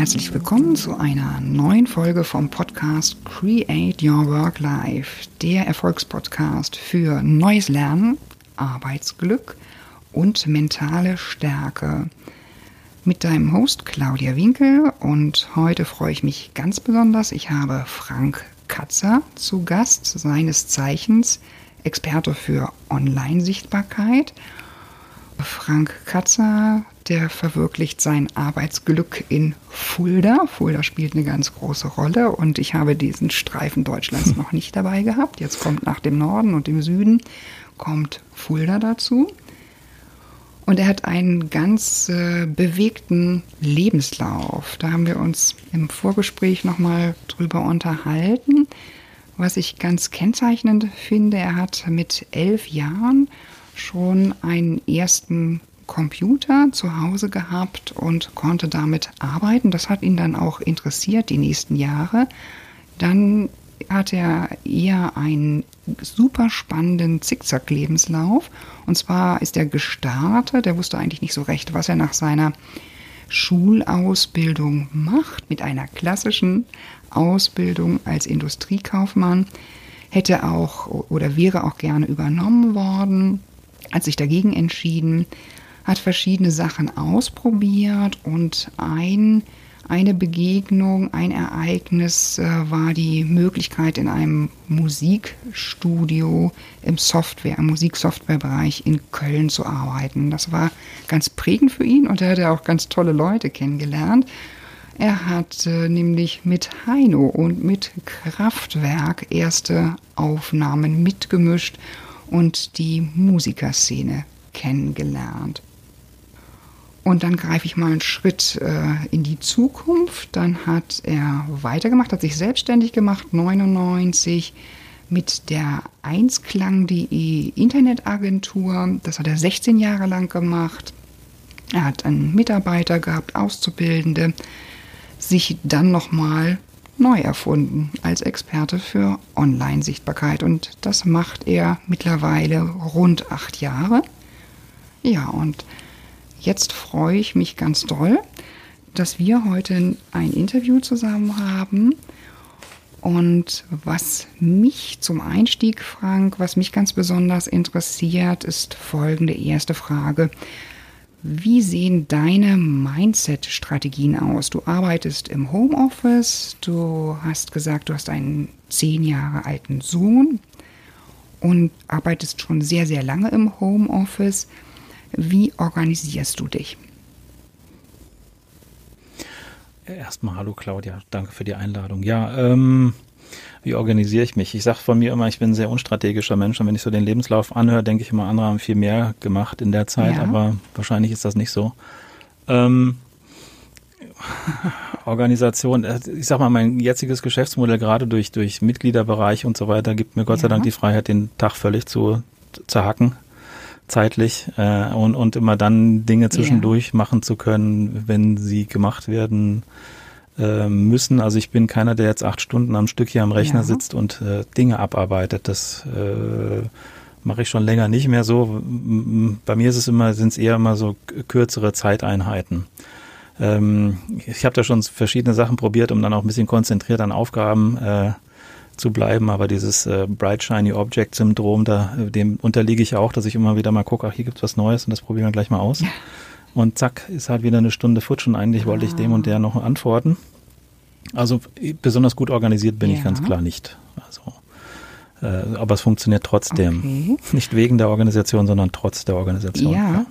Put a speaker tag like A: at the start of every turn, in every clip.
A: Herzlich willkommen zu einer neuen Folge vom Podcast Create Your Work Life, der Erfolgspodcast für neues Lernen, Arbeitsglück und mentale Stärke. Mit deinem Host Claudia Winkel und heute freue ich mich ganz besonders. Ich habe Frank Katzer zu Gast, seines Zeichens Experte für Online-Sichtbarkeit. Frank Katzer der verwirklicht sein Arbeitsglück in Fulda. Fulda spielt eine ganz große Rolle und ich habe diesen Streifen Deutschlands noch nicht dabei gehabt. Jetzt kommt nach dem Norden und dem Süden kommt Fulda dazu. Und er hat einen ganz äh, bewegten Lebenslauf. Da haben wir uns im Vorgespräch nochmal drüber unterhalten. Was ich ganz kennzeichnend finde, er hat mit elf Jahren schon einen ersten Computer zu Hause gehabt und konnte damit arbeiten. Das hat ihn dann auch interessiert die nächsten Jahre. Dann hat er eher einen super spannenden Zickzack-Lebenslauf. Und zwar ist er gestartet, er wusste eigentlich nicht so recht, was er nach seiner Schulausbildung macht, mit einer klassischen Ausbildung als Industriekaufmann. Hätte auch oder wäre auch gerne übernommen worden, hat sich dagegen entschieden, hat verschiedene Sachen ausprobiert und ein, eine Begegnung, ein Ereignis äh, war die Möglichkeit in einem Musikstudio im Software, im Musiksoftwarebereich in Köln zu arbeiten. Das war ganz prägend für ihn und er hatte auch ganz tolle Leute kennengelernt. Er hat äh, nämlich mit Heino und mit Kraftwerk erste Aufnahmen mitgemischt und die Musikerszene kennengelernt. Und dann greife ich mal einen Schritt äh, in die Zukunft. Dann hat er weitergemacht, hat sich selbstständig gemacht, 99 mit der Einsklang.de Internetagentur. Das hat er 16 Jahre lang gemacht. Er hat einen Mitarbeiter gehabt, Auszubildende, sich dann nochmal neu erfunden als Experte für Online-Sichtbarkeit. Und das macht er mittlerweile rund acht Jahre. Ja, und Jetzt freue ich mich ganz doll, dass wir heute ein Interview zusammen haben. Und was mich zum Einstieg, Frank, was mich ganz besonders interessiert, ist folgende erste Frage. Wie sehen deine Mindset-Strategien aus? Du arbeitest im Homeoffice, du hast gesagt, du hast einen zehn Jahre alten Sohn und arbeitest schon sehr, sehr lange im Homeoffice. Wie organisierst du dich?
B: Erstmal hallo Claudia, danke für die Einladung. Ja, ähm, wie organisiere ich mich? Ich sage von mir immer, ich bin ein sehr unstrategischer Mensch und wenn ich so den Lebenslauf anhöre, denke ich immer, andere haben viel mehr gemacht in der Zeit, ja. aber wahrscheinlich ist das nicht so. Ähm, Organisation, äh, ich sag mal, mein jetziges Geschäftsmodell, gerade durch, durch Mitgliederbereich und so weiter, gibt mir Gott ja. sei Dank die Freiheit, den Tag völlig zu zerhacken zeitlich äh, und, und immer dann Dinge zwischendurch ja. machen zu können, wenn sie gemacht werden äh, müssen. Also ich bin keiner, der jetzt acht Stunden am Stück hier am Rechner ja. sitzt und äh, Dinge abarbeitet. Das äh, mache ich schon länger nicht mehr so. Bei mir ist es immer, sind es eher immer so kürzere Zeiteinheiten. Ähm, ich habe da schon verschiedene Sachen probiert, um dann auch ein bisschen konzentriert an Aufgaben äh, zu bleiben, aber dieses äh, Bright Shiny Object Syndrom, da, äh, dem unterliege ich auch, dass ich immer wieder mal gucke, ach, hier gibt's was Neues und das probieren wir gleich mal aus. Und zack, ist halt wieder eine Stunde futsch und eigentlich wollte ich dem und der noch antworten. Also besonders gut organisiert bin ja. ich ganz klar nicht. Also, äh, aber es funktioniert trotzdem. Okay. Nicht wegen der Organisation, sondern trotz der Organisation.
A: Ja.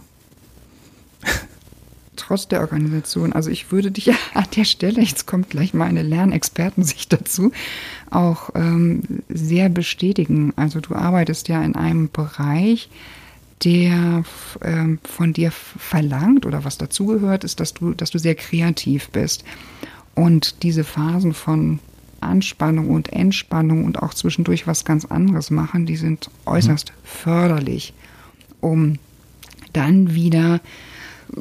A: Trotz der Organisation. Also ich würde dich an der Stelle, jetzt kommt gleich meine Lernexpertensicht dazu, auch ähm, sehr bestätigen. Also du arbeitest ja in einem Bereich, der ähm, von dir verlangt oder was dazugehört, ist, dass du, dass du sehr kreativ bist. Und diese Phasen von Anspannung und Entspannung und auch zwischendurch was ganz anderes machen, die sind äußerst mhm. förderlich, um dann wieder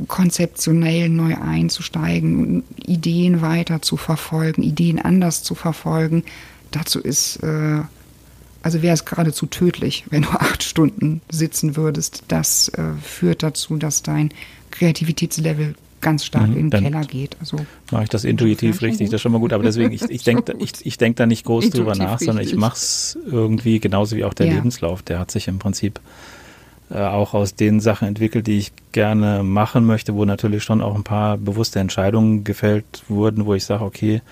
A: konzeptionell neu einzusteigen, Ideen weiter zu verfolgen, Ideen anders zu verfolgen. Dazu ist, äh, also wäre es geradezu tödlich, wenn du acht Stunden sitzen würdest. Das äh, führt dazu, dass dein Kreativitätslevel ganz stark mhm, in den Keller geht.
B: Also mache ich das intuitiv richtig, das ist schon mal gut. Aber deswegen, ich, ich denke ich, ich denk da nicht groß drüber nach, sondern ich mache es irgendwie genauso wie auch der ja. Lebenslauf. Der hat sich im Prinzip äh, auch aus den Sachen entwickelt, die ich gerne machen möchte, wo natürlich schon auch ein paar bewusste Entscheidungen gefällt wurden, wo ich sage, okay,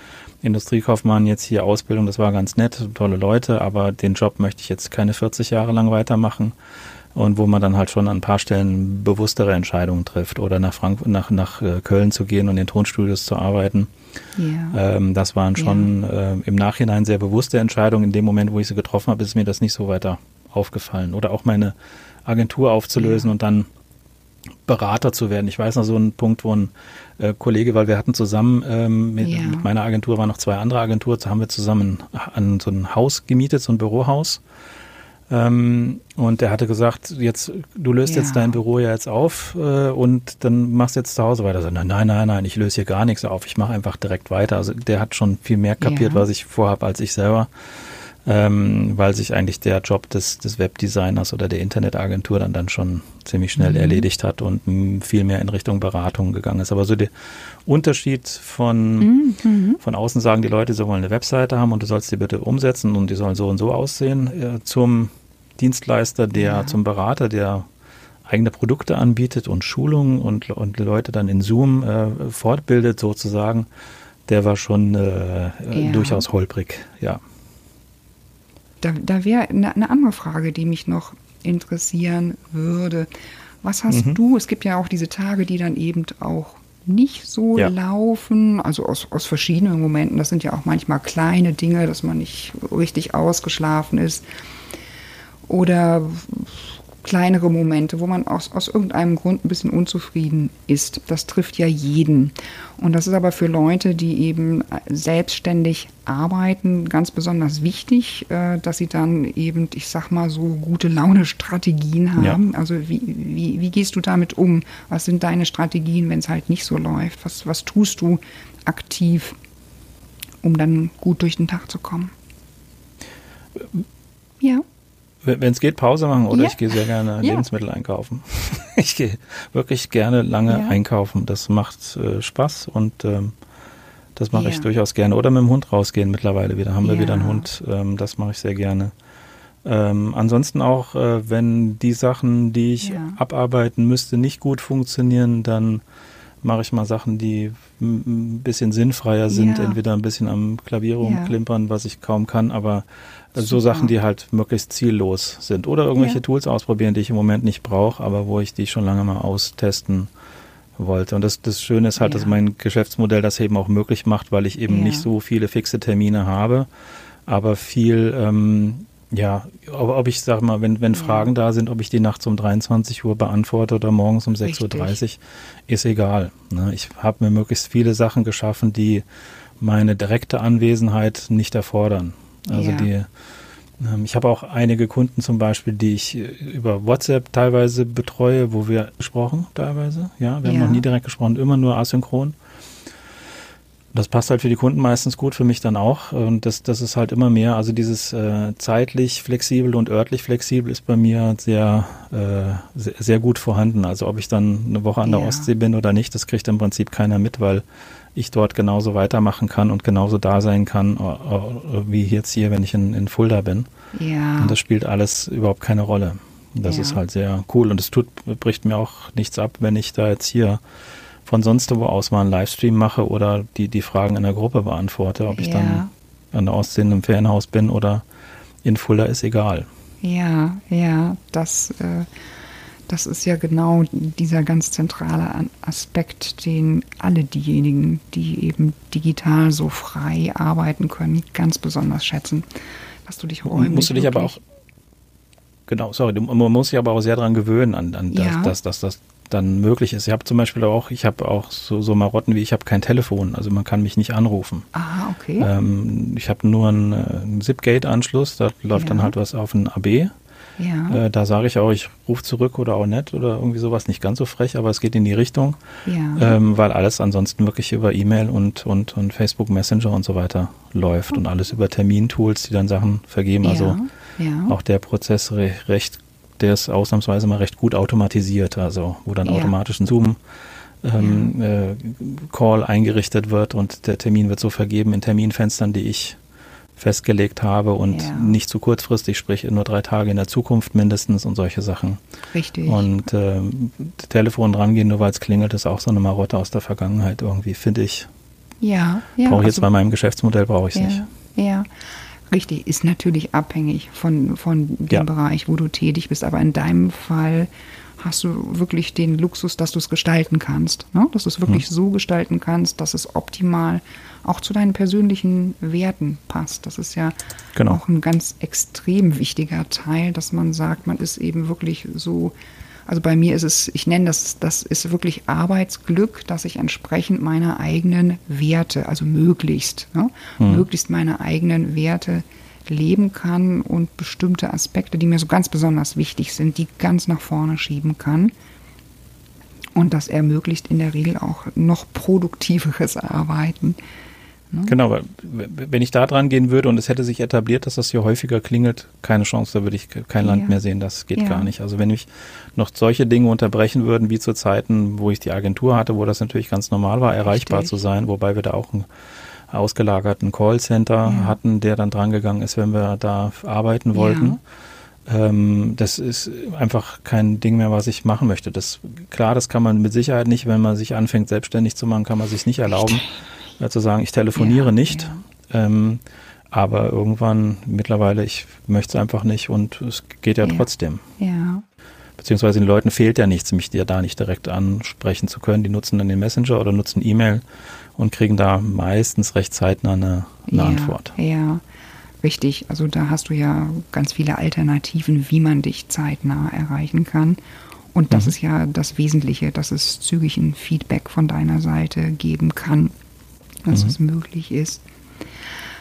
B: Industriekaufmann jetzt hier Ausbildung, das war ganz nett, tolle Leute, aber den Job möchte ich jetzt keine 40 Jahre lang weitermachen und wo man dann halt schon an ein paar Stellen bewusstere Entscheidungen trifft oder nach Frank nach, nach äh, Köln zu gehen und in Tonstudios zu arbeiten. Ja. Ähm, das waren schon ja. äh, im Nachhinein sehr bewusste Entscheidungen. In dem Moment, wo ich sie getroffen habe, ist mir das nicht so weiter aufgefallen. Oder auch meine Agentur aufzulösen ja. und dann Berater zu werden. Ich weiß noch so einen Punkt, wo ein äh, Kollege, weil wir hatten zusammen ähm, mit, mit, meiner Agentur waren noch zwei andere Agenturen, da haben wir zusammen an so ein Haus gemietet, so ein Bürohaus ähm, und er hatte gesagt, jetzt, du löst ja. jetzt dein Büro ja jetzt auf äh, und dann machst du jetzt zu Hause weiter. So, nein, nein, nein, nein, ich löse hier gar nichts auf. Ich mache einfach direkt weiter. Also der hat schon viel mehr kapiert, ja. was ich vorhabe, als ich selber. Ähm, weil sich eigentlich der Job des, des Webdesigners oder der Internetagentur dann, dann schon ziemlich schnell mhm. erledigt hat und viel mehr in Richtung Beratung gegangen ist. Aber so der Unterschied von, mhm. von außen sagen, die Leute sollen eine Webseite haben und du sollst die bitte umsetzen und die sollen so und so aussehen, äh, zum Dienstleister, der ja. zum Berater, der eigene Produkte anbietet und Schulungen und, und Leute dann in Zoom äh, fortbildet sozusagen, der war schon äh, ja. durchaus holprig, ja.
A: Da, da wäre eine, eine andere Frage, die mich noch interessieren würde. Was hast mhm. du? Es gibt ja auch diese Tage, die dann eben auch nicht so ja. laufen, also aus, aus verschiedenen Momenten. Das sind ja auch manchmal kleine Dinge, dass man nicht richtig ausgeschlafen ist oder kleinere Momente, wo man aus, aus irgendeinem Grund ein bisschen unzufrieden ist. Das trifft ja jeden. Und das ist aber für Leute, die eben selbstständig arbeiten, ganz besonders wichtig, äh, dass sie dann eben, ich sag mal, so gute Laune-Strategien haben. Ja. Also wie, wie, wie gehst du damit um? Was sind deine Strategien, wenn es halt nicht so läuft? Was, was tust du aktiv, um dann gut durch den Tag zu kommen?
B: Ja. Wenn es geht, Pause machen oder ja. ich gehe sehr gerne ja. Lebensmittel einkaufen. ich gehe wirklich gerne lange ja. einkaufen. Das macht äh, Spaß und ähm, das mache ich durchaus gerne. Oder mit dem Hund rausgehen mittlerweile wieder. Haben wir wieder einen Hund. Ähm, das mache ich sehr gerne. Ähm, ansonsten auch, äh, wenn die Sachen, die ich abarbeiten müsste, nicht gut funktionieren, dann mache ich mal Sachen, die ein bisschen sinnfreier sind, entweder ein bisschen am Klavier rumklimpern, was ich kaum kann, aber so Sachen, die halt möglichst ziellos sind. Oder irgendwelche ja. Tools ausprobieren, die ich im Moment nicht brauche, aber wo ich die schon lange mal austesten wollte. Und das, das Schöne ist halt, ja. dass mein Geschäftsmodell das eben auch möglich macht, weil ich eben ja. nicht so viele fixe Termine habe, aber viel, ähm, ja, ob, ob ich sag mal, wenn, wenn Fragen da sind, ob ich die nachts um 23 Uhr beantworte oder morgens um 6.30 Uhr, ist egal. Ne? Ich habe mir möglichst viele Sachen geschaffen, die meine direkte Anwesenheit nicht erfordern. Also ja. die, ähm, ich habe auch einige Kunden zum Beispiel, die ich äh, über WhatsApp teilweise betreue, wo wir gesprochen teilweise. Ja, wir haben noch nie direkt gesprochen, immer nur asynchron. Das passt halt für die Kunden meistens gut, für mich dann auch. Und das, das ist halt immer mehr. Also dieses äh, zeitlich flexibel und örtlich flexibel ist bei mir sehr, äh, sehr, sehr, gut vorhanden. Also ob ich dann eine Woche an der ja. Ostsee bin oder nicht, das kriegt im Prinzip keiner mit, weil ich dort genauso weitermachen kann und genauso da sein kann, äh, äh, wie jetzt hier, wenn ich in, in Fulda bin. Ja. Und das spielt alles überhaupt keine Rolle. Das ja. ist halt sehr cool und es tut, bricht mir auch nichts ab, wenn ich da jetzt hier von sonst wo aus mal einen Livestream mache oder die, die Fragen in der Gruppe beantworte. Ob ich ja. dann an der Ostsee im Ferienhaus bin oder in Fulda ist egal.
A: Ja, ja, das äh, das ist ja genau dieser ganz zentrale Aspekt, den alle diejenigen, die eben digital so frei arbeiten können, ganz besonders schätzen. Dass du dich räumlich
B: Musst du dich aber auch, genau, sorry, man muss sich aber auch sehr daran gewöhnen, an, an ja. dass, dass das dann möglich ist. Ich habe zum Beispiel auch, ich habe auch so, so Marotten wie ich habe kein Telefon, also man kann mich nicht anrufen.
A: Ah, okay.
B: Ähm, ich habe nur einen, einen Zip-Gate-Anschluss, da läuft ja. dann halt was auf ein AB ja. Äh, da sage ich auch, ich rufe zurück oder auch nicht oder irgendwie sowas, nicht ganz so frech, aber es geht in die Richtung, ja. ähm, weil alles ansonsten wirklich über E-Mail und, und, und Facebook Messenger und so weiter läuft oh. und alles über Termintools, die dann Sachen vergeben. Ja. Also auch der Prozess re recht, der ist ausnahmsweise mal recht gut automatisiert, also wo dann automatisch ein Zoom ähm, äh, Call eingerichtet wird und der Termin wird so vergeben in Terminfenstern, die ich festgelegt habe und
A: Ja.
B: nicht zu kurzfristig, sprich nur drei Tage in der Zukunft mindestens und solche Sachen.
A: Richtig.
B: Und ähm, Telefon drangehen, nur weil es klingelt, ist auch so eine Marotte aus der Vergangenheit irgendwie, finde ich.
A: ja, ja.
B: brauche ich jetzt
A: also-
B: bei meinem Geschäftsmodell brauche ich es
A: ja,
B: nicht.
A: Ja, richtig. Ist natürlich abhängig von, von dem
B: Ja.
A: Bereich, wo du tätig bist. Aber in deinem Fall hast du wirklich den Luxus, dass du es gestalten kannst. Ne? Dass du es wirklich so gestalten kannst, dass es optimal auch zu deinen persönlichen Werten passt. Das ist ja
B: Genau.
A: auch ein ganz extrem wichtiger Teil, dass man sagt, man ist eben wirklich so. Also bei mir ist es, ich nenne das, das ist wirklich Arbeitsglück, dass ich entsprechend meiner eigenen Werte, also möglichst, ne, möglichst meine eigenen Werte leben kann und bestimmte Aspekte, die mir so ganz besonders wichtig sind, die ganz nach vorne schieben kann. Und das ermöglicht in der Regel auch noch produktiveres Arbeiten.
B: Genau, weil wenn ich da dran gehen würde und es hätte sich etabliert, dass das hier häufiger klingelt, keine Chance, da würde ich ke- kein Land
A: Ja.
B: mehr sehen, das geht
A: Ja.
B: gar nicht. Also wenn mich noch solche Dinge unterbrechen würden, wie zu Zeiten, wo ich die Agentur hatte, wo das natürlich ganz normal war, erreichbar
A: Richtig.
B: zu sein, wobei wir da auch einen ausgelagerten Callcenter
A: Ja.
B: hatten, der dann drangegangen ist, wenn wir da arbeiten wollten. Ähm, das ist einfach kein Ding mehr, was ich machen möchte. Das, klar, das kann man mit Sicherheit nicht, wenn man sich anfängt, selbstständig zu machen, kann man sich nicht erlauben, äh, zu sagen, ich telefoniere
A: Ja,
B: nicht. Ähm, aber irgendwann, mittlerweile, ich möchte es einfach nicht und es geht ja,
A: Ja.
B: trotzdem.
A: Ja,
B: Beziehungsweise den Leuten fehlt ja nichts, mich dir da nicht direkt ansprechen zu können. Die nutzen dann den Messenger oder nutzen E-Mail und kriegen da meistens recht zeitnah eine, eine
A: ja,
B: Antwort.
A: Ja, richtig. Also da hast du ja ganz viele Alternativen, wie man dich zeitnah erreichen kann. Und das
B: Mhm.
A: ist ja das Wesentliche, dass es zügig ein Feedback von deiner Seite geben kann, dass
B: Mhm.
A: es möglich ist.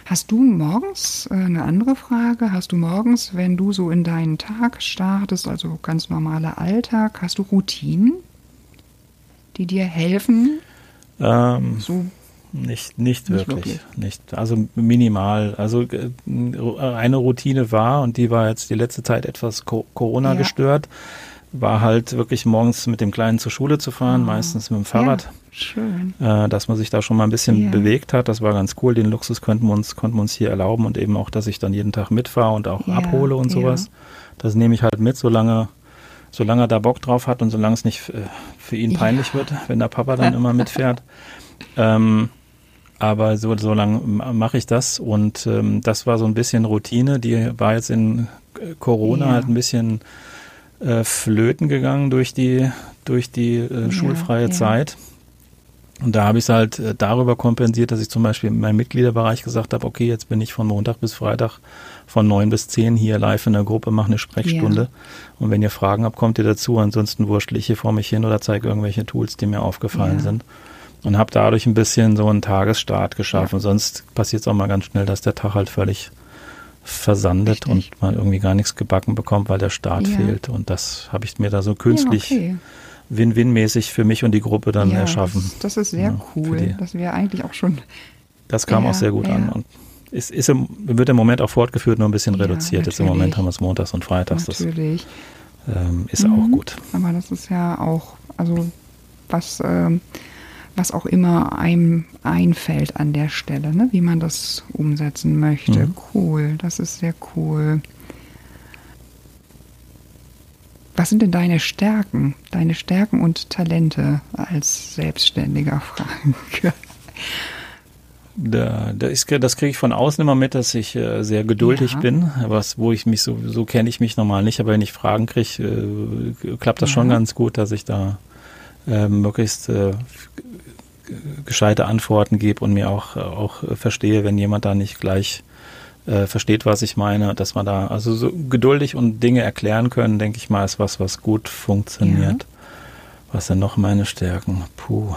A: Hast du morgens äh, eine andere Frage? Hast du morgens, wenn du so in deinen Tag startest, also ganz normaler Alltag, hast du Routinen, die dir helfen,
B: Ähm,
A: so
B: Nicht, nicht,
A: Nicht
B: wirklich,
A: wirklich.
B: Nicht. Also minimal. Also äh, eine Routine war, und die war jetzt die letzte Zeit etwas Co Corona
A: Ja.
B: gestört, war halt wirklich morgens mit dem Kleinen zur Schule zu fahren,
A: Ah.
B: meistens mit dem Fahrrad.
A: Ja, schön.
B: Äh, dass man sich da schon mal ein bisschen
A: Ja.
B: bewegt hat. Das war ganz cool. Den Luxus konnten wir uns, konnten wir uns hier erlauben und eben auch, dass ich dann jeden Tag mitfahre und auch
A: Ja,
B: abhole und sowas. Das nehme ich halt mit, solange, solange er da Bock drauf hat und solange es nicht äh, für ihn
A: Ja.
B: peinlich wird, wenn der Papa dann immer mitfährt. Ähm, aber so, so lange mache ich das und ähm, das war so ein bisschen Routine. Die war jetzt in äh, Corona
A: Ja.
B: halt ein bisschen äh, flöten gegangen durch die, durch die äh,
A: Ja,
B: schulfreie
A: ja.
B: Zeit. Und da habe ich es halt äh, darüber kompensiert, dass ich zum Beispiel in meinem Mitgliederbereich gesagt habe, okay, jetzt bin ich von Montag bis Freitag von neun bis zehn hier live in der Gruppe, mache eine Sprechstunde.
A: Ja.
B: Und wenn ihr Fragen habt, kommt ihr dazu. Ansonsten wurschtel ich hier vor mich hin oder zeige irgendwelche Tools, die mir aufgefallen
A: Ja.
B: sind. Und habe dadurch ein bisschen so einen Tagesstart geschaffen.
A: Ja.
B: Sonst passiert es auch mal ganz schnell, dass der Tag halt völlig versandet
A: Richtig.
B: und man irgendwie gar nichts gebacken bekommt, weil der Start fehlt. Und das habe ich mir da so künstlich
A: okay.
B: Win-Win-mäßig für mich und die Gruppe dann
A: ja,
B: erschaffen.
A: Das, das ist sehr
B: Ja,
A: cool. Das wäre eigentlich auch schon.
B: Das kam
A: Ja,
B: auch sehr gut an. Und es ist im, wird im Moment auch fortgeführt, nur ein bisschen reduziert. Jetzt im. Moment haben wir es montags und freitags. Das
A: natürlich.
B: ähm, ist
A: Mhm.
B: auch gut.
A: Aber das ist ja auch, also was, ähm, was auch immer einem einfällt an der Stelle, ne? wie man das umsetzen möchte.
B: Mhm.
A: Cool, das ist sehr cool. Was sind denn deine Stärken, deine Stärken und Talente als Selbstständiger, Frank?
B: Da, da ist, das kriege ich von außen immer mit, dass ich äh, sehr geduldig
A: Ja.
B: bin. Was, wo ich mich so, so kenne ich mich normal nicht, aber wenn ich Fragen kriege, äh, klappt das schon
A: Ja.
B: ganz gut, dass ich da äh, möglichst äh, gescheite Antworten gebe und mir auch, auch verstehe, wenn jemand da nicht gleich äh, versteht, was ich meine, dass man da also so geduldig und Dinge erklären können, denke ich mal, ist was, was gut funktioniert. Was sind noch meine Stärken? Puh.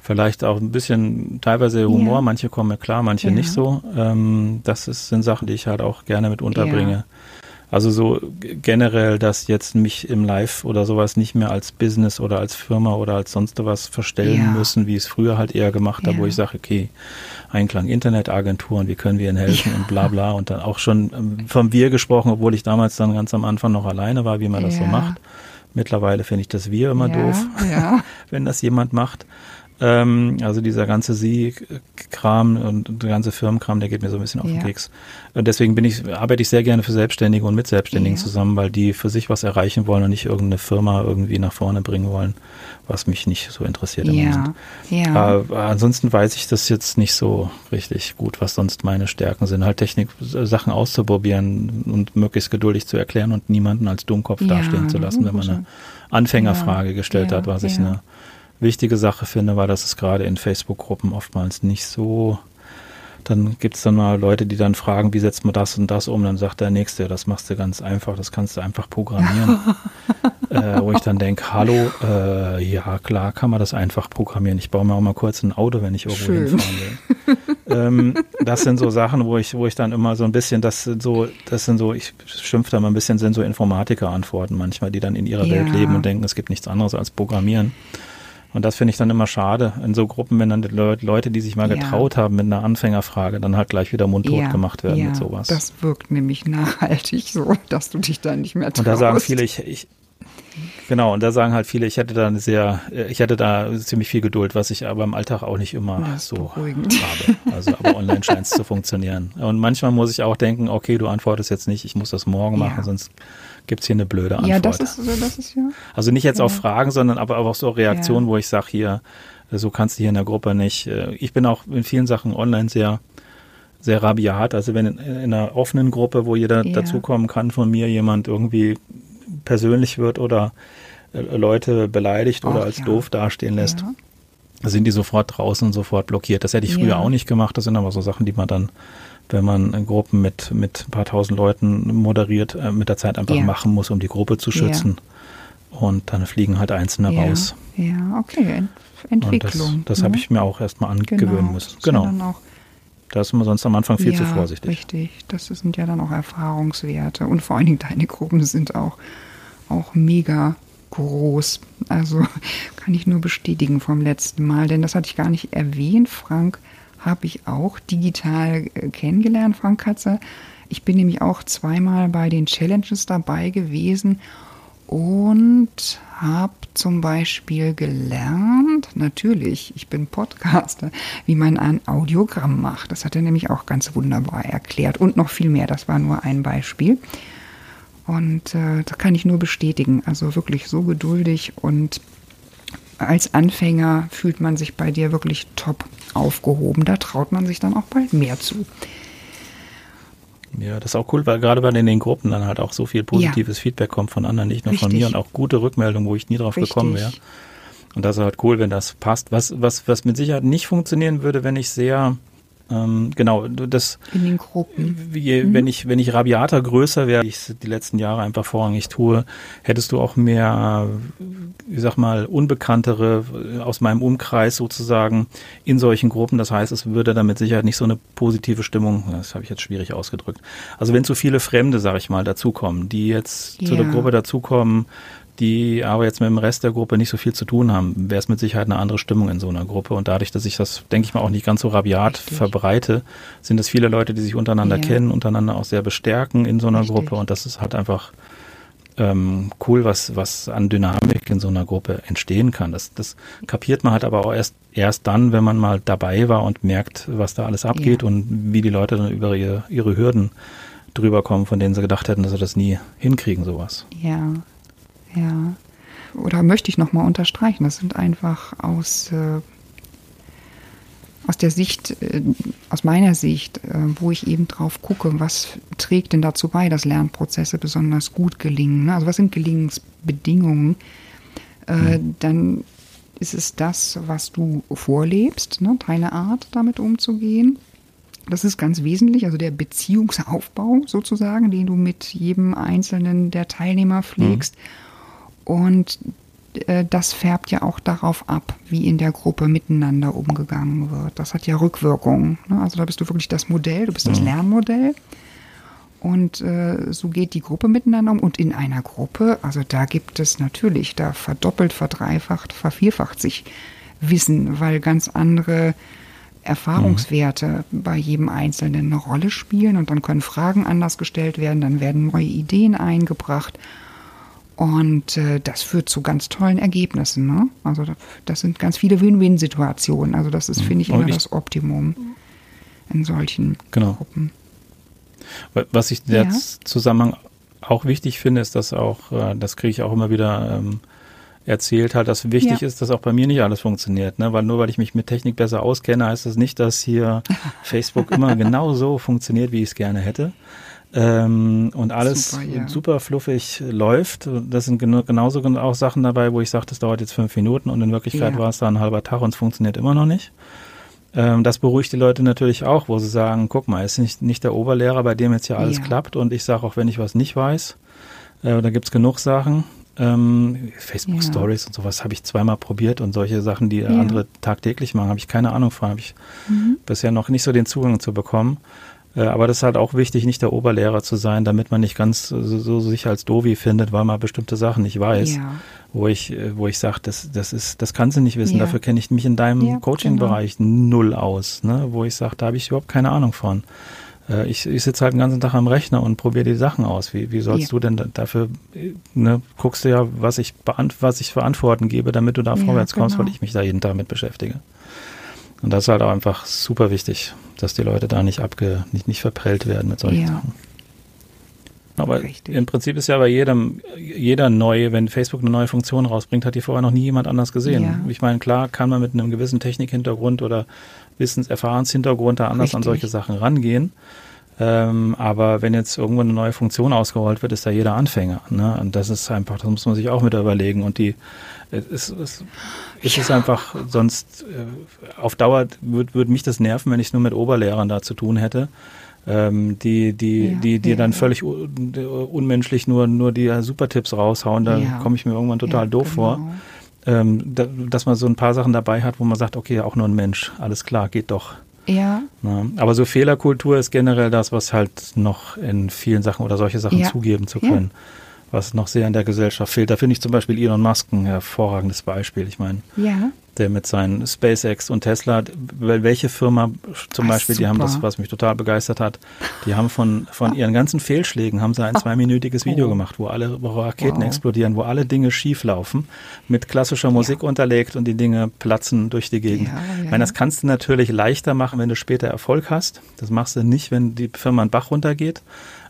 B: Vielleicht auch ein bisschen teilweise Humor,
A: Ja.
B: manche kommen mir klar, manche
A: Ja.
B: nicht so. Ähm, das ist, sind Sachen, die ich halt auch gerne mit unterbringe. Also so generell, dass jetzt mich im Live oder sowas nicht mehr als Business oder als Firma oder als sonst was verstellen
A: Ja.
B: müssen, wie ich es früher halt eher gemacht habe, wo
A: Ja.
B: ich sage, okay, Einklang Internetagenturen, wie können wir ihnen helfen
A: Ja.
B: und bla bla und dann auch schon ähm, vom Wir gesprochen, obwohl ich damals dann ganz am Anfang noch alleine war, wie man das so macht. Mittlerweile finde ich das Wir immer doof, wenn das jemand macht. Ähm, also dieser ganze Sie-Kram und der ganze Firmenkram, der geht mir so ein bisschen auf den
A: Ja.
B: Keks. Und deswegen bin ich, arbeite ich sehr gerne für Selbstständige und mit Selbstständigen
A: Ja.
B: zusammen, weil die für sich was erreichen wollen und nicht irgendeine Firma irgendwie nach vorne bringen wollen, was mich nicht so interessiert im Moment.
A: Ja, ja.
B: Äh, ansonsten weiß ich das jetzt nicht so richtig gut, was sonst meine Stärken sind. Halt Technik, Sachen auszuprobieren und möglichst geduldig zu erklären und niemanden als Dummkopf
A: Ja,
B: dastehen zu lassen, wenn man eine Anfängerfrage gestellt
A: Ja,
B: hat, was ich
A: ja.
B: eine wichtige Sache finde, weil das ist gerade in Facebook-Gruppen oftmals nicht so. Dann gibt es dann mal Leute, die dann fragen, wie setzt man das und das um? Dann sagt der Nächste, das machst du ganz einfach, das kannst du einfach programmieren. äh, wo ich dann denke, hallo, äh, ja klar, kann man das einfach programmieren. Ich baue mir auch mal kurz ein Auto, wenn ich irgendwo
A: Schön.
B: hinfahren will. ähm, das sind so Sachen, wo ich, wo ich dann immer so ein bisschen, das sind so, das sind so, ich schimpfe da mal ein bisschen, sind so Informatiker-Antworten manchmal, die dann in ihrer
A: Ja.
B: Welt leben und denken, es gibt nichts anderes als Programmieren. Und das finde ich dann immer schade. In so Gruppen, wenn dann die Leu- Leute, die sich mal
A: Ja.
B: getraut haben mit einer Anfängerfrage, dann halt gleich wieder mundtot
A: ja,
B: gemacht werden
A: ja,
B: mit sowas.
A: Das wirkt nämlich nachhaltig so, dass du dich da nicht mehr traust.
B: Und da sagen viele, ich, ich genau, und da sagen halt viele, ich hätte da eine sehr, ich hätte da ziemlich viel Geduld, was ich aber im Alltag auch nicht immer so
A: beruhigend.
B: habe. Also aber online scheint es zu funktionieren. Und manchmal muss ich auch denken, okay, du antwortest jetzt nicht, ich muss das morgen machen,
A: Ja.
B: sonst gibt's hier eine blöde Antwort.
A: Ja, das ist, das ist ja.
B: Also nicht jetzt
A: Ja.
B: auf Fragen, sondern aber auch so Reaktionen,
A: Ja.
B: wo ich sage, hier, so kannst du hier in der Gruppe nicht. äh, Ich bin auch in vielen Sachen online sehr, sehr rabiat. Also wenn in, in einer offenen Gruppe, wo jeder
A: Ja.
B: dazukommen kann, von mir jemand irgendwie persönlich wird oder äh, Leute beleidigt oder als
A: ja.
B: doof dastehen lässt,
A: Ja.
B: sind die sofort draußen und sofort blockiert. Das hätte ich früher auch nicht gemacht. Das sind aber so Sachen, die man dann, wenn man Gruppen mit, mit ein paar tausend Leuten moderiert, äh, mit der Zeit einfach
A: Ja.
B: machen muss, um die Gruppe zu
A: Ja.
B: schützen. Und dann fliegen halt Einzelne
A: ja.
B: raus.
A: Ja, okay. Ent
B: Und das,
A: Entwicklung.
B: das
A: ne?
B: habe ich mir auch erstmal angewöhnen
A: genau.
B: müssen.
A: ja
B: Genau. Da ist man sonst am Anfang viel
A: ja,
B: zu vorsichtig.
A: Richtig, das sind ja dann auch Erfahrungswerte. Und vor allen Dingen deine Gruppen sind auch, auch mega groß. Also kann ich nur bestätigen vom letzten Mal, denn das hatte ich gar nicht erwähnt. Frank habe ich auch digital äh, kennengelernt, Frank Katze. Ich bin nämlich auch zweimal bei den Challenges dabei gewesen und habe zum Beispiel gelernt, natürlich, ich bin Podcaster, wie man ein Audiogramm macht. Das hat er nämlich auch ganz wunderbar erklärt und noch viel mehr. Das war nur ein Beispiel. Und äh, das kann ich nur bestätigen. Also wirklich so geduldig und als Anfänger fühlt man sich bei dir wirklich top aufgehoben. Da traut man sich dann auch bald mehr zu.
B: Ja, das ist auch cool, weil gerade weil in den Gruppen dann halt auch so viel positives Feedback kommt von anderen, nicht nur von
A: Richtig.
B: mir und auch gute Rückmeldungen, wo ich nie drauf gekommen wäre.
A: Richtig.
B: Und das ist halt cool, wenn das passt. Was, was, was mit Sicherheit nicht funktionieren würde, wenn ich sehr, ähm, genau, das,
A: In den Gruppen.
B: wie, wenn ich, wenn ich rabiater größer wäre, wie ich es die letzten Jahre einfach vorrangig tue, hättest du auch mehr, ich sag mal, Unbekanntere aus meinem Umkreis sozusagen in solchen Gruppen. Das heißt, es würde dann mit Sicherheit nicht so eine positive Stimmung, das habe ich jetzt schwierig ausgedrückt. Also wenn zu viele Fremde, sag ich mal, dazukommen, die jetzt zu der
A: Ja.
B: Gruppe dazukommen, die aber jetzt mit dem Rest der Gruppe nicht so viel zu tun haben, wäre es mit Sicherheit eine andere Stimmung in so einer Gruppe. Und dadurch, dass ich das, denke ich mal, auch nicht ganz so rabiat
A: Richtig.
B: verbreite, sind es viele Leute, die sich untereinander
A: Ja.
B: kennen, untereinander auch sehr bestärken in so einer
A: Richtig.
B: Gruppe. Und das ist halt einfach ähm, cool, was, was an Dynamik in so einer Gruppe entstehen kann. Das, das kapiert man halt aber auch erst, erst dann, wenn man mal dabei war und merkt, was da alles abgeht
A: Ja.
B: und wie die Leute dann über ihre, ihre Hürden drüber kommen, von denen sie gedacht hätten, dass sie das nie hinkriegen, sowas.
A: Ja, ja. Oder möchte ich nochmal unterstreichen, das sind einfach aus, äh, aus der Sicht, äh, aus meiner Sicht, äh, wo ich eben drauf gucke, was trägt denn dazu bei, dass Lernprozesse besonders gut gelingen. Ne? Also was sind Gelingensbedingungen? Äh, Dann ist es das, was du vorlebst, ne? deine Art damit umzugehen. Das ist ganz wesentlich, also der Beziehungsaufbau sozusagen, den du mit jedem einzelnen der Teilnehmer pflegst. Und äh, das färbt ja auch darauf ab, wie in der Gruppe miteinander umgegangen wird. Das hat ja Rückwirkungen. Ne? Also da bist du wirklich das Modell, du bist das Lernmodell. Und äh, so geht die Gruppe miteinander um. Und in einer Gruppe, also da gibt es natürlich, da verdoppelt, verdreifacht, vervierfacht sich Wissen, weil ganz andere Erfahrungswerte bei jedem Einzelnen eine Rolle spielen. Und dann können Fragen anders gestellt werden, dann werden neue Ideen eingebracht. Und äh, das führt zu ganz tollen Ergebnissen. Ne? Also das sind ganz viele Win-Win-Situationen. Also das ist, mhm. finde ich, immer ich, das Optimum in solchen genau. Gruppen.
B: Was ich in ja. Zusammenhang auch wichtig finde, ist, dass auch, äh, das kriege ich auch immer wieder ähm, erzählt hat, dass wichtig ja. ist, dass auch bei mir nicht alles funktioniert. Ne? Weil nur weil ich mich mit Technik besser auskenne, heißt das nicht, dass hier Facebook immer genau so funktioniert, wie ich es gerne hätte. Ähm, und alles super, ja. super, fluffig läuft. Das sind gen genauso auch Sachen dabei, wo ich sage, das dauert jetzt fünf Minuten und in Wirklichkeit ja. war es da ein halber Tag und es funktioniert immer noch nicht. Ähm, das beruhigt die Leute natürlich auch, wo sie sagen, guck mal, ist nicht, nicht der Oberlehrer, bei dem jetzt ja alles ja. klappt und ich sage auch, wenn ich was nicht weiß, äh, da gibt's genug Sachen. Ähm, Facebook Stories und sowas habe ich zweimal probiert und solche Sachen, die andere tagtäglich machen, habe ich keine Ahnung von, habe ich mhm. bisher noch nicht so den Zugang zu bekommen. Äh, aber das ist halt auch wichtig, nicht der Oberlehrer zu sein, damit man nicht ganz so, so sich als Dovi findet, weil man bestimmte Sachen nicht weiß. Ja. Wo ich, äh, wo ich sage, das, das ist, das kannst du nicht wissen. Ja. Dafür kenne ich mich in deinem ja, Coaching-Bereich genau. null aus. Ne? Wo ich sage, da habe ich überhaupt keine Ahnung von. Äh, ich, ich sitze halt den ganzen Tag am Rechner und probiere die Sachen aus. Wie, wie sollst du denn dafür, ne, guckst du ja, was ich, beant was ich für Antworten gebe, damit du da vorwärts kommst, genau. weil ich mich da jeden Tag mit beschäftige. Und das ist halt auch einfach super wichtig, dass die Leute da nicht abge, nicht, nicht verprellt werden mit solchen ja. Sachen. Aber Richtig. im Prinzip ist ja bei jedem, jeder neue, wenn Facebook eine neue Funktion rausbringt, hat die vorher noch nie jemand anders gesehen. Ja. Ich meine, klar kann man mit einem gewissen Technikhintergrund oder Wissenserfahrenshintergrund da anders Richtig. an solche Sachen rangehen. Ähm, aber wenn jetzt irgendwo eine neue Funktion ausgerollt wird, ist da jeder Anfänger. Ne? Und das ist einfach, das muss man sich auch mit überlegen. Und die, es, es, es ja. ist einfach, sonst äh, auf Dauer würde würd mich das nerven, wenn ich nur mit Oberlehrern da zu tun hätte. Ähm, die, die, ja, die, die ja, dann völlig unmenschlich nur, nur die Supertipps raushauen, da komme ich mir irgendwann total doof genau. vor. Ähm, da, dass man so ein paar Sachen dabei hat, wo man sagt, okay, auch nur ein Mensch, alles klar, geht doch.
A: Ja.
B: ja. Aber so Fehlerkultur ist generell das, was halt noch in vielen Sachen oder solche Sachen ja. zugeben zu können, ja. Was noch sehr in der Gesellschaft fehlt. Da finde ich zum Beispiel Elon Musk ein hervorragendes Beispiel. Ich meine,
A: ja
B: der mit seinen SpaceX und Tesla, welche Firma zum Ach, Beispiel, super. die haben das, was mich total begeistert hat, die haben von, von ihren ganzen Fehlschlägen, haben sie ein zweiminütiges Video oh. gemacht, wo alle wo Raketen wow. explodieren, wo alle Dinge schief laufen, mit klassischer Musik ja. unterlegt und die Dinge platzen durch die Gegend. Ja, ja. Ich meine, das kannst du natürlich leichter machen, wenn du später Erfolg hast. Das machst du nicht, wenn die Firma einen Bach runtergeht.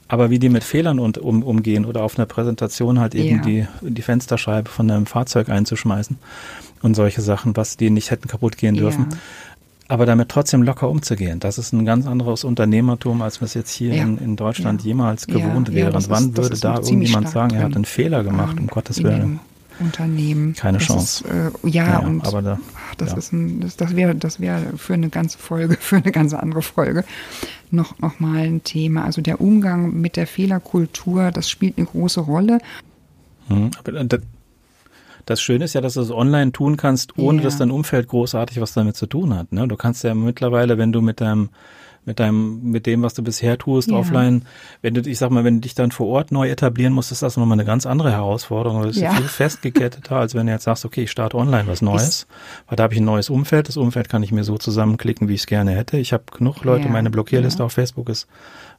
B: Aber wie die mit Fehlern und, um, umgehen oder auf einer Präsentation halt eben die, die Fensterscheibe von einem Fahrzeug einzuschmeißen, und solche Sachen, was die nicht hätten kaputt gehen dürfen. Ja. Aber damit trotzdem locker umzugehen, das ist ein ganz anderes Unternehmertum, als wir es jetzt hier ja. in, in, Deutschland ja. jemals gewohnt wären. Wann ist, würde da irgendjemand sagen, er hat einen Fehler gemacht, um Gottes Willen?
A: Unternehmen.
B: Keine das Chance.
A: Ist, äh, ja, und aber da, ach, das ist ein, das, das wäre das wäre für eine ganze Folge, für eine ganz andere Folge noch, noch mal ein Thema. Also der Umgang mit der Fehlerkultur, das spielt eine große Rolle.
B: Hm, aber das Schöne ist ja, dass du es online tun kannst, ohne ja. dass dein Umfeld großartig was damit zu tun hat. Ne? Du kannst ja mittlerweile, wenn du mit deinem mit deinem, mit dem, was du bisher tust, ja. offline, wenn du, ich sag mal, wenn du dich dann vor Ort neu etablieren musst, ist das nochmal eine ganz andere Herausforderung. Du bist ja. viel festgeketteter, als wenn du jetzt sagst, okay, ich starte online was Neues, ich, weil da habe ich ein neues Umfeld. Das Umfeld kann ich mir so zusammenklicken, wie ich es gerne hätte. Ich habe genug Leute, ja. meine Blockierliste auf Facebook ist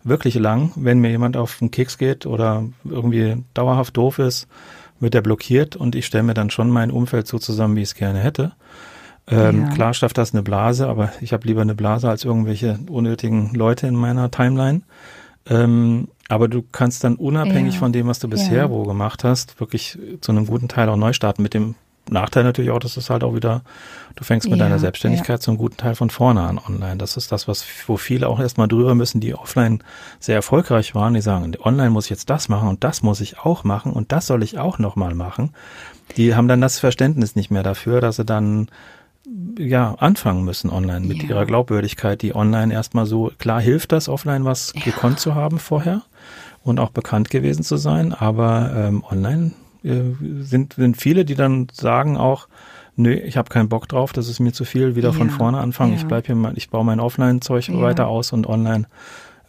B: wirklich lang. Wenn mir jemand auf den Keks geht oder irgendwie dauerhaft doof ist, wird er blockiert und ich stelle mir dann schon mein Umfeld so zusammen, wie ich es gerne hätte. Ähm, ja. Klar schafft das eine Blase, aber ich habe lieber eine Blase als irgendwelche unnötigen Leute in meiner Timeline. Ähm, aber du kannst dann unabhängig ja. von dem, was du bisher ja. wo gemacht hast, wirklich zu einem guten Teil auch neu starten mit dem Nachteil natürlich auch, dass es halt auch wieder, du fängst mit ja, deiner Selbstständigkeit zum guten Teil von vorne an online. Das ist das, was, wo viele auch erstmal drüber müssen, die offline sehr erfolgreich waren, die sagen, online muss ich jetzt das machen und das muss ich auch machen und das soll ich auch nochmal machen. Die haben dann das Verständnis nicht mehr dafür, dass sie dann ja, anfangen müssen online mit ja. ihrer Glaubwürdigkeit, die online erstmal so, klar hilft das, offline was gekonnt zu haben vorher und auch bekannt gewesen zu sein, aber ähm, online äh, sind, sind viele, die dann sagen auch, nö, ich habe keinen Bock drauf, das ist mir zu viel, wieder ja, von vorne anfangen. Ja. Ich bleib hier mal, ich baue mein Offline-Zeug ja. weiter aus und online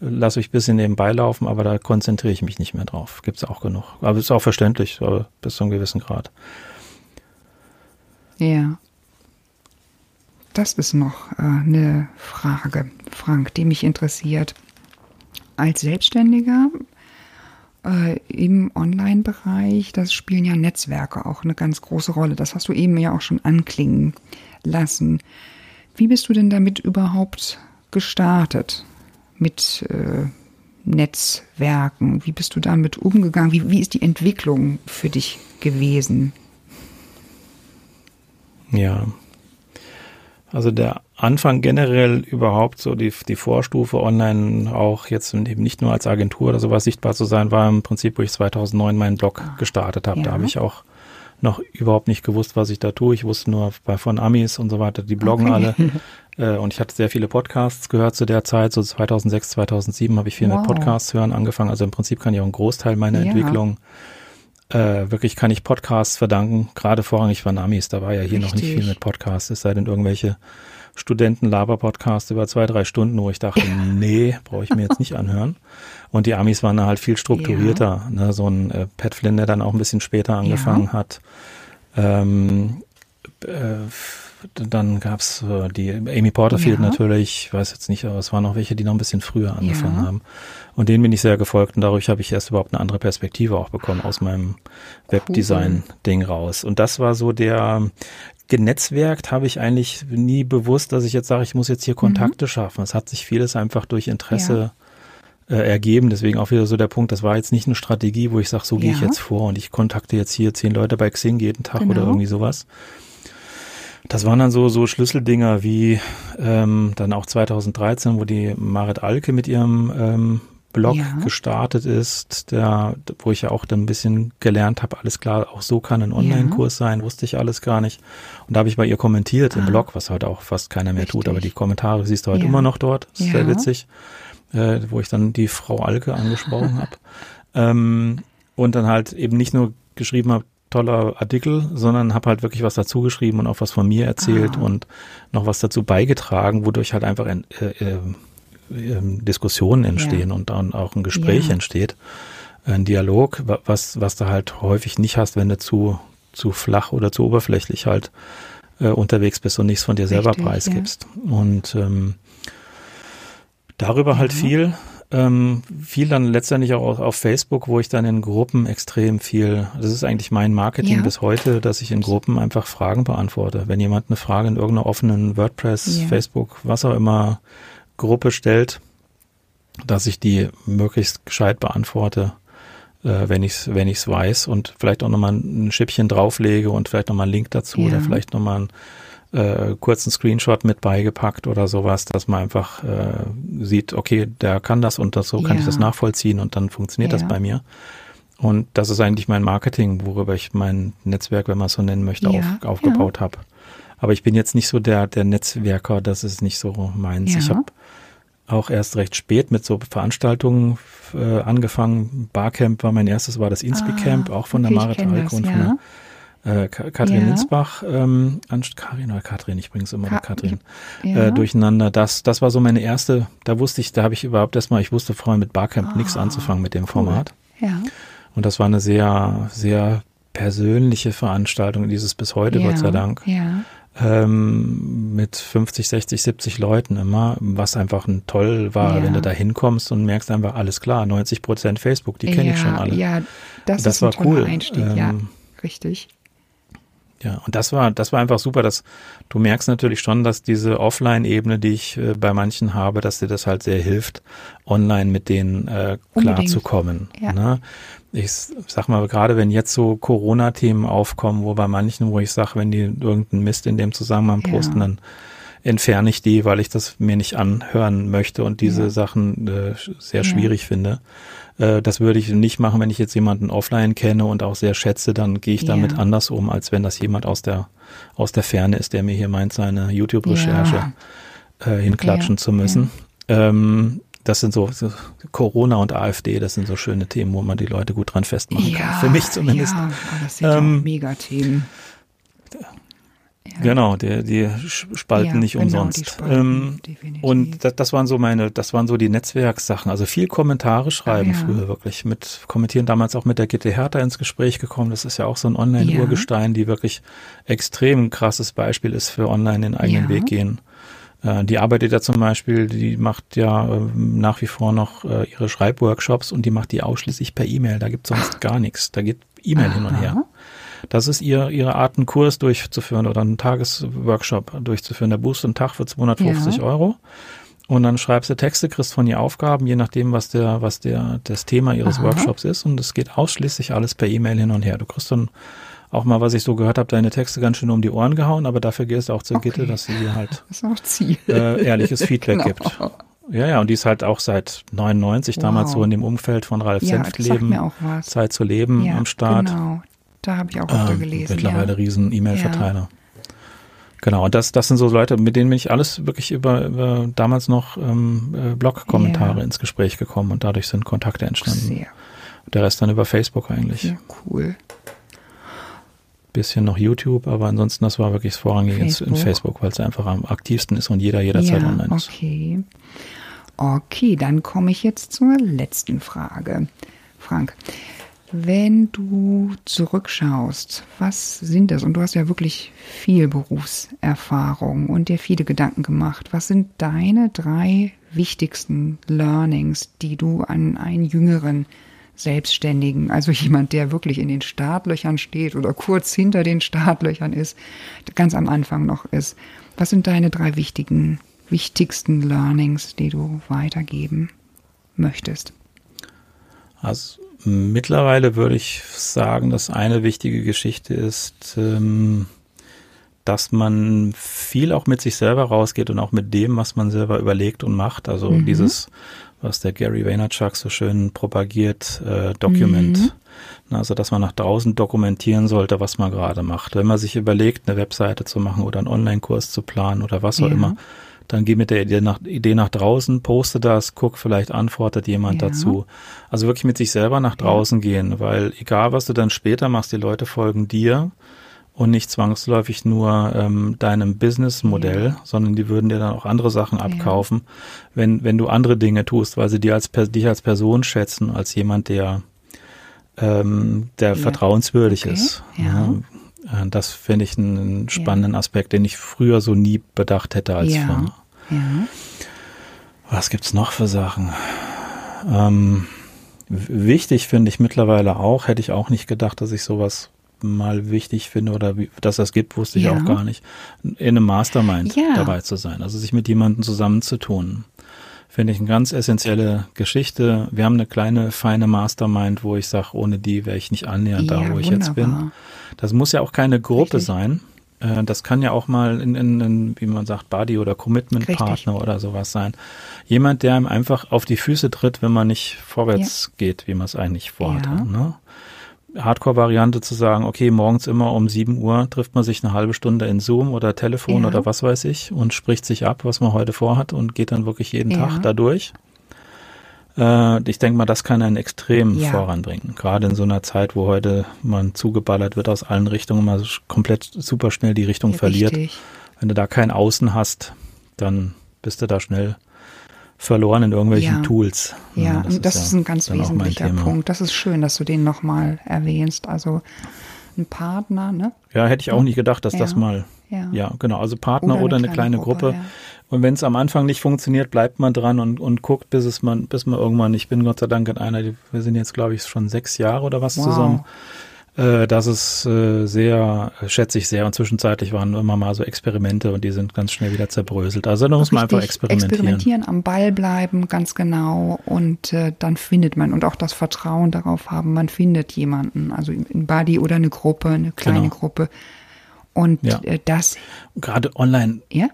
B: äh, lasse ich ein bisschen nebenbei laufen, aber da konzentriere ich mich nicht mehr drauf. Gibt's auch genug. Aber ist auch verständlich, aber bis zu einem gewissen Grad.
A: Ja. Das ist noch äh, eine Frage, Frank, die mich interessiert. Als Selbstständiger äh, im Online-Bereich, das spielen ja Netzwerke auch eine ganz große Rolle. Das hast du eben ja auch schon anklingen lassen. Wie bist du denn damit überhaupt gestartet? Mit äh, Netzwerken? Wie bist du damit umgegangen? Wie, wie ist die Entwicklung für dich gewesen?
B: Ja. Also der Anfang generell überhaupt so die, die Vorstufe online auch jetzt eben nicht nur als Agentur oder sowas sichtbar zu sein, war im Prinzip, wo ich 2009 meinen Blog ah, gestartet habe. Ja. Da habe ich auch noch überhaupt nicht gewusst, was ich da tue. Ich wusste nur bei von Amis und so weiter, die bloggen okay. alle. Äh, und ich hatte sehr viele Podcasts gehört zu der Zeit. So 2006, 2007 habe ich viel wow. mit Podcasts hören angefangen. Also im Prinzip kann ich auch einen Großteil meiner ja. Entwicklung äh, wirklich kann ich Podcasts verdanken, gerade vorrangig von Amis. Da war ja hier Richtig. noch nicht viel mit Podcasts, es sei denn irgendwelche Studenten-Laber-Podcasts über zwei, drei Stunden, wo ich dachte, nee, brauche ich mir jetzt nicht anhören. Und die Amis waren halt viel strukturierter. Ja. Ne? So ein äh, Pat Flynn, der dann auch ein bisschen später angefangen ja. hat. Ähm, äh, dann gab's äh, die Amy Porterfield ja. natürlich, ich weiß jetzt nicht, aber es waren noch welche, die noch ein bisschen früher angefangen haben. Und denen bin ich sehr gefolgt und dadurch habe ich erst überhaupt eine andere Perspektive auch bekommen aus meinem Webdesign-Ding raus. Und das war so der, genetzwerkt habe ich eigentlich nie bewusst, dass ich jetzt sage, ich muss jetzt hier. Kontakte mhm. schaffen. Es hat sich vieles einfach durch Interesse ja. äh, ergeben. Deswegen auch wieder so der Punkt, das war jetzt nicht eine Strategie, wo ich sage, so ja. gehe ich jetzt vor und ich kontakte jetzt hier zehn Leute bei Xing jeden Tag genau. oder irgendwie sowas. Das waren dann so, so Schlüsseldinger wie ähm, dann auch 2013, wo die Marit Alke mit ihrem ähm, Blog ja. gestartet ist, der, wo ich ja auch dann ein bisschen gelernt habe, alles klar, auch so kann ein Online-Kurs ja. sein, wusste ich alles gar nicht. Und da habe ich bei ihr kommentiert ah. im Blog, was heute auch fast keiner mehr Richtig. tut, aber die Kommentare siehst du heute ja. immer noch dort, ist sehr witzig, äh, wo ich dann die Frau Alke angesprochen habe. Ähm, und dann halt eben nicht nur geschrieben habe, toller Artikel, sondern habe halt wirklich was dazu geschrieben und auch was von mir erzählt ah. und noch was dazu beigetragen, wodurch halt einfach ein, äh, äh, Diskussionen entstehen ja. und dann auch ein Gespräch ja. entsteht, ein Dialog, was, was du halt häufig nicht hast, wenn du zu, zu flach oder zu oberflächlich halt äh, unterwegs bist und nichts von dir selber Richtig, preisgibst. Ja. Und ähm, darüber halt viel. Ähm, viel dann letztendlich auch auf Facebook, wo ich dann in Gruppen extrem viel, das ist eigentlich mein Marketing ja. bis heute, dass ich in Gruppen einfach Fragen beantworte. Wenn jemand eine Frage in irgendeiner offenen WordPress, ja. Facebook, was auch immer Gruppe stellt, dass ich die möglichst gescheit beantworte, äh, wenn ich es wenn ich's weiß und vielleicht auch nochmal ein Schippchen drauflege und vielleicht nochmal einen Link dazu ja. oder vielleicht nochmal einen äh, kurzen Screenshot mit beigepackt oder sowas, dass man einfach äh, sieht, okay, der kann das und das, so kann ja. ich das nachvollziehen und dann funktioniert ja. das bei mir. Und das ist eigentlich mein Marketing, worüber ich mein Netzwerk, wenn man es so nennen möchte, auf, aufgebaut habe. Aber ich bin jetzt nicht so der, der Netzwerker, das ist nicht so meins. Ich habe auch erst recht spät mit so Veranstaltungen äh, angefangen. Barcamp war mein erstes, war das Inspi-Camp, ah, auch von okay, der Marit Alk und ja. von der äh, Katrin ja. Linsbach, ähm, Karin oder Katrin, ich bringe es immer Ka mit Katrin, ja. äh, durcheinander. Das, das war so meine erste, da wusste ich, da habe ich überhaupt erstmal, ich wusste vorher mit Barcamp ah, nichts anzufangen mit dem cool. Format. Ja. Und das war eine sehr, sehr persönliche Veranstaltung, dieses bis heute. Gott sei Dank. Ja ähm, mit 50, 60, 70 Leuten immer, was einfach ein toll war, ja. wenn du da hinkommst und merkst einfach, alles klar, 90 Prozent Facebook, die kenne ja, ich schon alle.
A: Ja, das, das ist war ein cool. Einstieg, ähm, ja, richtig.
B: Ja, und das war, das war einfach super, dass du merkst natürlich schon, dass diese Offline-Ebene, die ich äh, bei manchen habe, dass dir das halt sehr hilft, online mit denen äh, klarzukommen. Ja. Ne? Ich sag mal, gerade wenn jetzt so Corona-Themen aufkommen, wo bei manchen, wo ich sage, wenn die irgendeinen Mist in dem Zusammenhang posten, ja. dann entferne ich die, weil ich das mir nicht anhören möchte und diese ja. Sachen äh, sehr schwierig finde. Äh, das würde ich nicht machen, wenn ich jetzt jemanden offline kenne und auch sehr schätze, dann gehe ich damit ja. anders um, als wenn das jemand aus der, aus der Ferne ist, der mir hier meint, seine YouTube-Recherche ja. äh, hinklatschen zu müssen. Ähm, das sind so, so, Corona und AfD, das sind so schöne Themen, wo man die Leute gut dran festmachen kann. Für mich zumindest. Ja,
A: das sind ähm, ja.
B: Genau, die, die spalten ja, nicht genau, umsonst. Spalten, ähm, und das, das, waren so meine, das waren so die Netzwerkssachen. Also viel Kommentare schreiben ah, ja. früher wirklich. Mit kommentieren damals auch mit der Gitte Hertha ins Gespräch gekommen. Das ist ja auch so ein Online-Urgestein, die wirklich extrem krasses Beispiel ist für online den eigenen Weg gehen. Äh, die arbeitet ja zum Beispiel, die macht ja äh, nach wie vor noch äh, ihre Schreibworkshops und die macht die ausschließlich per E-Mail. Da gibt sonst gar nichts. Da geht E-Mail hin und her. Das ist ihr, ihre Art, einen Kurs durchzuführen oder einen Tagesworkshop durchzuführen. Der buchst einen Tag für 250 ja. Euro. Und dann schreibst du Texte, kriegst von ihr Aufgaben, je nachdem, was der, was der, das Thema ihres Aha. Workshops ist. Und es geht ausschließlich alles per E-Mail hin und her. Du kriegst dann auch mal, was ich so gehört habe, deine Texte ganz schön um die Ohren gehauen, aber dafür gehst du auch zur okay. Gitte, dass sie dir halt äh, ehrliches Feedback genau. gibt. Ja, ja, und die ist halt auch seit 99 wow. damals so in dem Umfeld von Ralf ja, Senftleben, Zeit zu leben ja, am Start. Genau,
A: da habe ich auch öfter ähm, gelesen.
B: Mittlerweile ja. riesen E-Mail-Verteiler. Ja. Genau, und das, das sind so Leute, mit denen bin ich alles wirklich über, über damals noch ähm, äh, Blog-Kommentare ins Gespräch gekommen und dadurch sind Kontakte entstanden. Sehr. Der Rest dann über Facebook eigentlich. Sehr
A: cool
B: bisschen noch YouTube, aber ansonsten das war wirklich das Vorrangige Facebook. in Facebook, weil es einfach am aktivsten ist und jeder jederzeit ja, online ist.
A: Okay. Okay, dann komme ich jetzt zur letzten Frage. Frank, wenn du zurückschaust, was sind das? Und du hast ja wirklich viel Berufserfahrung und dir viele Gedanken gemacht. Was sind deine drei wichtigsten Learnings, die du an einen jüngeren Selbstständigen, also jemand, der wirklich in den Startlöchern steht oder kurz hinter den Startlöchern ist, ganz am Anfang noch ist. Was sind deine drei wichtigen, wichtigsten Learnings, die du weitergeben möchtest?
B: Also mittlerweile würde ich sagen, dass eine wichtige Geschichte ist, ähm, dass man viel auch mit sich selber rausgeht und auch mit dem, was man selber überlegt und macht. Also mhm. dieses was der Gary Vaynerchuk so schön propagiert, äh, Document. Mhm. Also, dass man nach draußen dokumentieren sollte, was man gerade macht. Wenn man sich überlegt, eine Webseite zu machen oder einen Online-Kurs zu planen oder was auch ja. immer, dann geh mit der Idee nach, Idee nach draußen, poste das, guck, vielleicht antwortet jemand ja. dazu. Also wirklich mit sich selber nach draußen gehen, weil egal, was du dann später machst, die Leute folgen dir und nicht zwangsläufig nur ähm, deinem Businessmodell, ja. sondern die würden dir dann auch andere Sachen abkaufen, ja. wenn, wenn du andere Dinge tust, weil sie dir als, dich als Person schätzen, als jemand, der, ähm, der ja. vertrauenswürdig okay. ist. Ja. Äh, das finde ich einen spannenden Aspekt, den ich früher so nie bedacht hätte als Firma. Ja. Was gibt's noch für Sachen? Ähm, wichtig finde ich mittlerweile auch, hätte ich auch nicht gedacht, dass ich sowas mal wichtig finde oder wie, dass das gibt, wusste ich ja. auch gar nicht, in einem Mastermind ja. dabei zu sein, also sich mit jemandem zusammenzutun. Finde ich eine ganz essentielle Geschichte. Wir haben eine kleine, feine Mastermind, wo ich sage, ohne die wäre ich nicht annähernd ja, da, wo wunderbar. ich jetzt bin. Das muss ja auch keine Gruppe Richtig. sein. Äh, das kann ja auch mal in, in, in wie man sagt, Buddy oder Commitment-Partner oder sowas sein. Jemand, der einem einfach auf die Füße tritt, wenn man nicht vorwärts ja. geht, wie man es eigentlich vorhat. Ja. Ne? Hardcore-Variante zu sagen, okay, morgens immer um 7 Uhr trifft man sich eine halbe Stunde in Zoom oder Telefon ja. oder was weiß ich und spricht sich ab, was man heute vorhat und geht dann wirklich jeden ja. Tag dadurch. Äh, ich denke mal, das kann einen extrem ja. voranbringen. Gerade in so einer Zeit, wo heute man zugeballert wird aus allen Richtungen, man komplett super schnell die Richtung verliert. Richtig. Wenn du da kein Außen hast, dann bist du da schnell verloren in irgendwelchen
A: ja.
B: Tools.
A: Ja, das, das, ist, ist, ein ganz wesentlicher Punkt. Das ist schön, dass du den nochmal erwähnst. Also ein Partner, ne?
B: Ja, hätte ich auch nicht gedacht, dass ja. das mal. Ja. ja, genau. Also Partner oder eine, oder eine kleine, kleine, Gruppe. Gruppe. Und wenn es am Anfang nicht funktioniert, bleibt man dran und, und guckt, bis es man, bis man irgendwann, ich bin Gott sei Dank in einer, wir sind jetzt, glaube ich, schon sechs Jahre oder was wow. zusammen. Äh, das ist äh, sehr, schätze ich sehr. Und zwischenzeitlich waren immer mal so Experimente und die sind ganz schnell wieder zerbröselt. Also da muss man einfach experimentieren.
A: Experimentieren, am Ball bleiben, ganz genau. Und äh, dann findet man und auch das Vertrauen darauf haben, man findet jemanden, also ein Buddy oder eine Gruppe, eine kleine genau. Gruppe. Und ja. äh, das.
B: Gerade online.
A: Ja.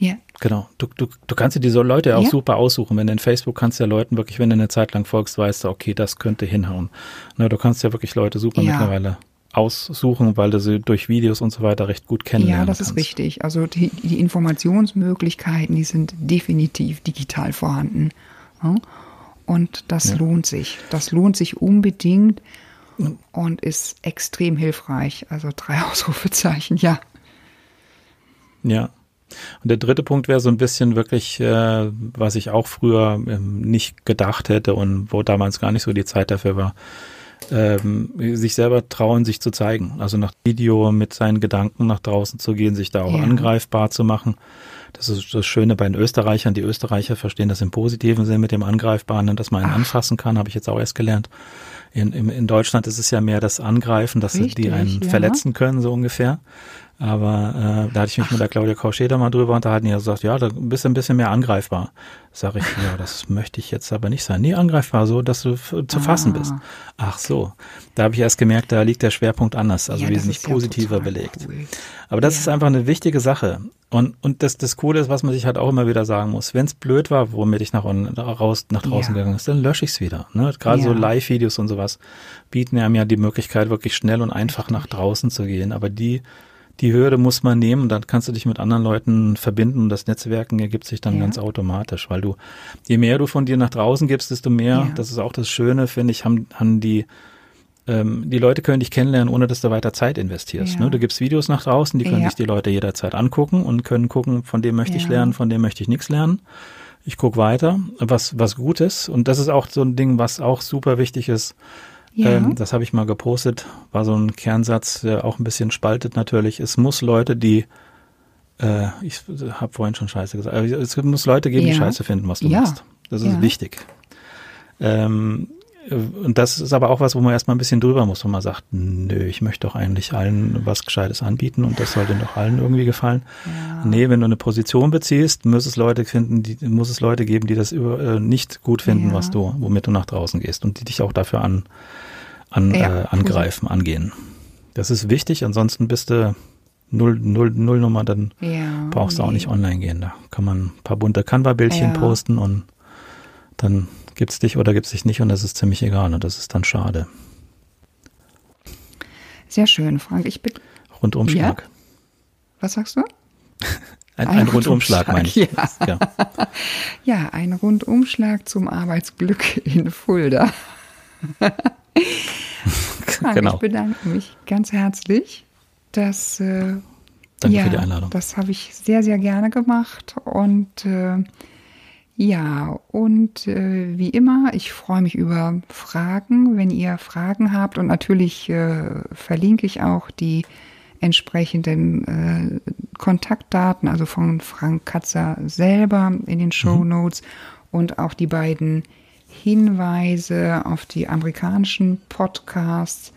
A: Ja.
B: Genau. Du, du, du kannst dir diese Leute auch ja. super aussuchen. Wenn du in Facebook kannst ja Leuten wirklich, wenn du eine Zeit lang folgst, weißt du, okay, das könnte hinhauen. Na, du kannst ja wirklich Leute super ja. mittlerweile aussuchen, weil du sie durch Videos und so weiter recht gut kennenlernen
A: Ja, das
B: kannst.
A: ist richtig. Also die, die Informationsmöglichkeiten, die sind definitiv digital vorhanden. Und das ja. lohnt sich. Das lohnt sich unbedingt und ist extrem hilfreich. Also drei Ausrufezeichen, ja.
B: Ja, und der dritte Punkt wäre so ein bisschen wirklich, äh, was ich auch früher ähm, nicht gedacht hätte und wo damals gar nicht so die Zeit dafür war, ähm, sich selber trauen, sich zu zeigen. Also nach Video mit seinen Gedanken nach draußen zu gehen, sich da auch ja. angreifbar zu machen. Das ist das Schöne bei den Österreichern. Die Österreicher verstehen das im positiven Sinn mit dem Angreifbaren, dass man ihn Ach. anfassen kann, habe ich jetzt auch erst gelernt. In, in, in Deutschland ist es ja mehr das Angreifen, dass Richtig, die einen ja. verletzen können, so ungefähr. Aber äh, da hatte ich mich Ach. mit der Claudia Kauscheder mal drüber unterhalten, die hat gesagt, ja, da bist du ein bisschen mehr angreifbar. Sag ich, ja, das möchte ich jetzt aber nicht sein. Nee, angreifbar, so, dass du zu ah. fassen bist. Ach so, da habe ich erst gemerkt, da liegt der Schwerpunkt anders, also ja, wesentlich positiver ja belegt. Cool. Aber das ja. ist einfach eine wichtige Sache. Und, und das, das Coole ist, was man sich halt auch immer wieder sagen muss, wenn es blöd war, womit ich nach, raus, nach draußen gegangen ist, dann lösche ich es wieder. Ne? Gerade so Live-Videos und sowas bieten einem ja die Möglichkeit, wirklich schnell und einfach nach draußen zu gehen. Aber die die Hürde muss man nehmen, dann kannst du dich mit anderen Leuten verbinden und das Netzwerken ergibt sich dann ja. ganz automatisch, weil du, je mehr du von dir nach draußen gibst, desto mehr, ja. das ist auch das Schöne, finde ich, haben, haben die, ähm, die Leute können dich kennenlernen, ohne dass du weiter Zeit investierst. Ja. Ne? Du gibst Videos nach draußen, die können sich die Leute jederzeit angucken und können gucken, von dem möchte ich lernen, von dem möchte ich nichts lernen. Ich guck weiter, was, was gut ist. Und das ist auch so ein Ding, was auch super wichtig ist, ja. Ähm, das habe ich mal gepostet, war so ein Kernsatz, der auch ein bisschen spaltet natürlich. Es muss Leute, die äh, ich habe vorhin schon Scheiße gesagt, es muss Leute geben, ja. die Scheiße finden, was du ja. machst. Das ist wichtig. Ähm, und das ist aber auch was, wo man erstmal ein bisschen drüber muss, wo man sagt, nö, ich möchte doch eigentlich allen was Gescheites anbieten und das sollte doch allen irgendwie gefallen. Ja. Nee, wenn du eine Position beziehst, muss es Leute finden, die, muss es Leute geben, die das über, äh, nicht gut finden, ja. was du, womit du nach draußen gehst und die dich auch dafür an, an, ja. äh, angreifen, angehen. Das ist wichtig, ansonsten bist du Null, Null, Nullnummer, dann brauchst du auch nicht online gehen. Da kann man ein paar bunte Canva-Bildchen posten und dann gibt's dich oder gibt's dich nicht und das ist ziemlich egal und das ist dann schade.
A: Sehr schön, Frank. Ich bin
B: Rundumschlag.
A: Ja? Was sagst du?
B: ein, ein, ein Rundumschlag, meine ich.
A: Ja. ja. ja, ein Rundumschlag zum Arbeitsglück in Fulda. Frank, genau. Ich bedanke mich ganz herzlich. Dass, äh,
B: Danke
A: ja,
B: für die Einladung.
A: Das habe ich sehr, sehr gerne gemacht und äh, ja, und äh, wie immer, ich freue mich über Fragen, wenn ihr Fragen habt. Und natürlich äh, verlinke ich auch die entsprechenden äh, Kontaktdaten, also von Frank Katzer selber in den Show mhm. Notes mhm. und auch die beiden Hinweise auf die amerikanischen Podcasts.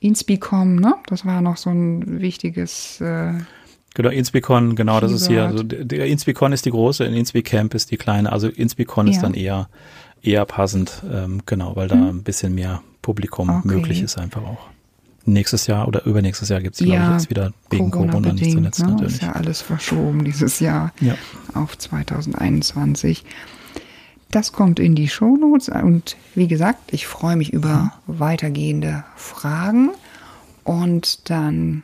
A: Inspicom, ne? Das war noch so ein wichtiges äh,
B: Genau, Inspicon, genau, das ist hier, also der Inspicon ist die große, in Inspicamp ist die kleine, also Inspicon ja. ist dann eher, eher passend, ähm, genau, weil da hm. ein bisschen mehr Publikum okay. möglich ist einfach auch. Nächstes Jahr oder übernächstes Jahr gibt es, glaube ja, ich, jetzt wieder wegen Corona, Corona nicht zuletzt
A: ne?
B: natürlich.
A: Ist ja alles verschoben dieses Jahr ja. auf 2021. Das kommt in die Shownotes und wie gesagt, ich freue mich über mhm. weitergehende Fragen und dann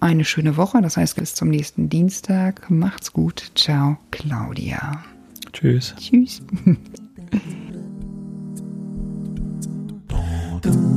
A: eine schöne Woche. Das heißt, bis zum nächsten Dienstag. Macht's gut. Ciao, Claudia.
B: Tschüss.
A: Tschüss.